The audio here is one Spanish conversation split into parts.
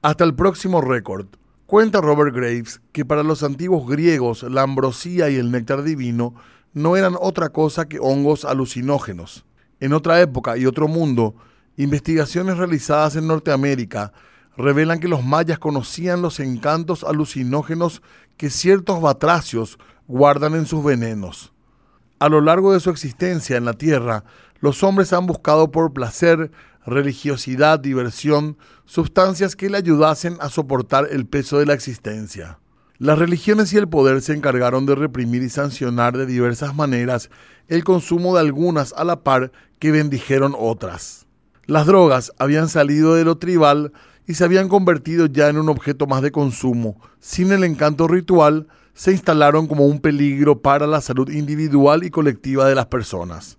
Hasta el próximo récord. Cuenta Robert Graves que para los antiguos griegos la ambrosía y el néctar divino no eran otra cosa que hongos alucinógenos. En otra época y otro mundo, investigaciones realizadas en Norteamérica revelan que los mayas conocían los encantos alucinógenos que ciertos batracios guardan en sus venenos. A lo largo de su existencia en la Tierra, los hombres han buscado por placer, religiosidad, diversión, sustancias que le ayudasen a soportar el peso de la existencia. Las religiones y el poder se encargaron de reprimir y sancionar de diversas maneras el consumo de algunas a la par que bendijeron otras. Las drogas habían salido de lo tribal y se habían convertido ya en un objeto más de consumo. Sin el encanto ritual, se instalaron como un peligro para la salud individual y colectiva de las personas.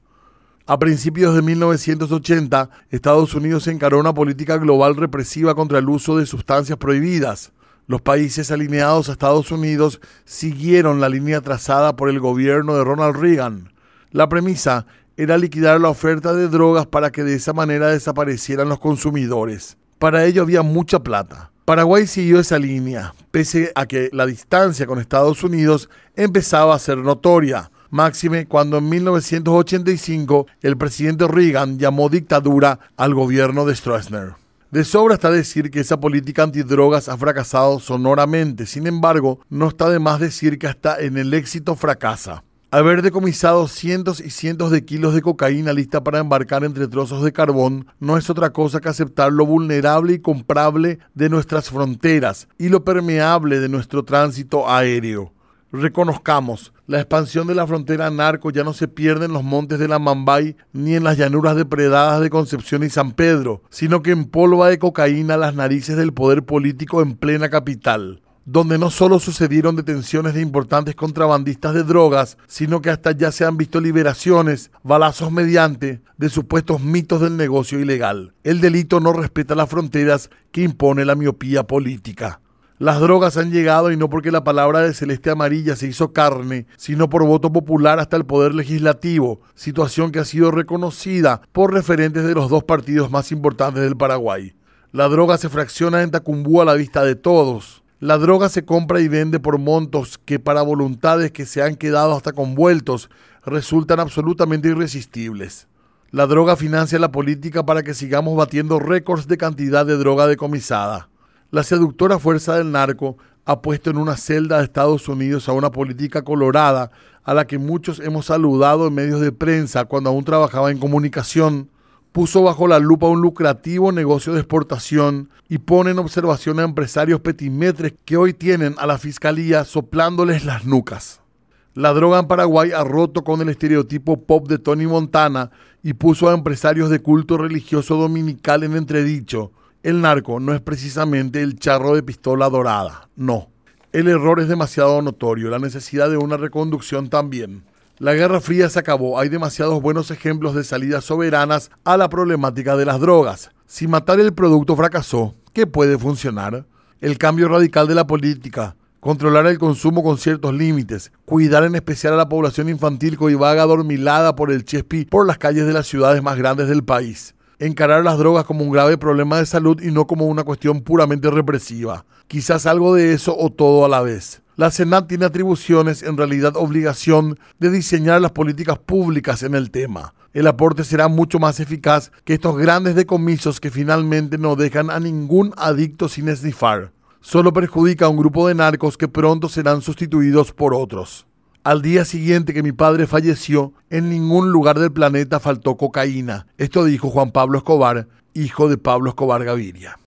A principios de 1980, Estados Unidos encaró una política global represiva contra el uso de sustancias prohibidas. Los países alineados a Estados Unidos siguieron la línea trazada por el gobierno de Ronald Reagan. La premisa era liquidar la oferta de drogas para que de esa manera desaparecieran los consumidores. Para ello había mucha plata. Paraguay siguió esa línea, pese a que la distancia con Estados Unidos empezaba a ser notoria máxime cuando en 1985 el presidente Reagan llamó dictadura al gobierno de Stroessner. De sobra está decir que esa política antidrogas ha fracasado sonoramente, sin embargo, no está de más decir que hasta en el éxito fracasa. Haber decomisado cientos y cientos de kilos de cocaína lista para embarcar entre trozos de carbón no es otra cosa que aceptar lo vulnerable y comprable de nuestras fronteras y lo permeable de nuestro tránsito aéreo. Reconozcamos, la expansión de la frontera narco ya no se pierde en los montes de la Mambay ni en las llanuras depredadas de Concepción y San Pedro, sino que empolva de cocaína las narices del poder político en plena capital donde no solo sucedieron detenciones de importantes contrabandistas de drogas, sino que hasta ya se han visto liberaciones, balazos mediante, de supuestos mitos del negocio ilegal. El delito no respeta las fronteras que impone la miopía política. Las drogas han llegado y no porque la palabra de Celeste Amarilla se hizo carne, sino por voto popular hasta el Poder Legislativo, situación que ha sido reconocida por referentes de los dos partidos más importantes del Paraguay. La droga se fracciona en Tacumbú a la vista de todos. La droga se compra y vende por montos que para voluntades que se han quedado hasta convueltos resultan absolutamente irresistibles. La droga financia la política para que sigamos batiendo récords de cantidad de droga decomisada. La seductora fuerza del narco ha puesto en una celda de Estados Unidos a una política colorada a la que muchos hemos saludado en medios de prensa cuando aún trabajaba en comunicación. Puso bajo la lupa un lucrativo negocio de exportación y pone en observación a empresarios petimetres que hoy tienen a la fiscalía soplándoles las nucas. La droga en Paraguay ha roto con el estereotipo pop de Tony Montana y puso a empresarios de culto religioso dominical en entredicho el narco no es precisamente el charro de pistola dorada, no. El error es demasiado notorio, la necesidad de una reconducción también. La Guerra Fría se acabó, hay demasiados buenos ejemplos de salidas soberanas a la problemática de las drogas. Si matar el producto fracasó, ¿qué puede funcionar? El cambio radical de la política, controlar el consumo con ciertos límites, cuidar en especial a la población infantil que vaga adormilada por el chespi por las calles de las ciudades más grandes del país encarar las drogas como un grave problema de salud y no como una cuestión puramente represiva. Quizás algo de eso o todo a la vez. La Senat tiene atribuciones, en realidad obligación, de diseñar las políticas públicas en el tema. El aporte será mucho más eficaz que estos grandes decomisos que finalmente no dejan a ningún adicto sin esnifar. Solo perjudica a un grupo de narcos que pronto serán sustituidos por otros. Al día siguiente que mi padre falleció, en ningún lugar del planeta faltó cocaína. Esto dijo Juan Pablo Escobar, hijo de Pablo Escobar Gaviria.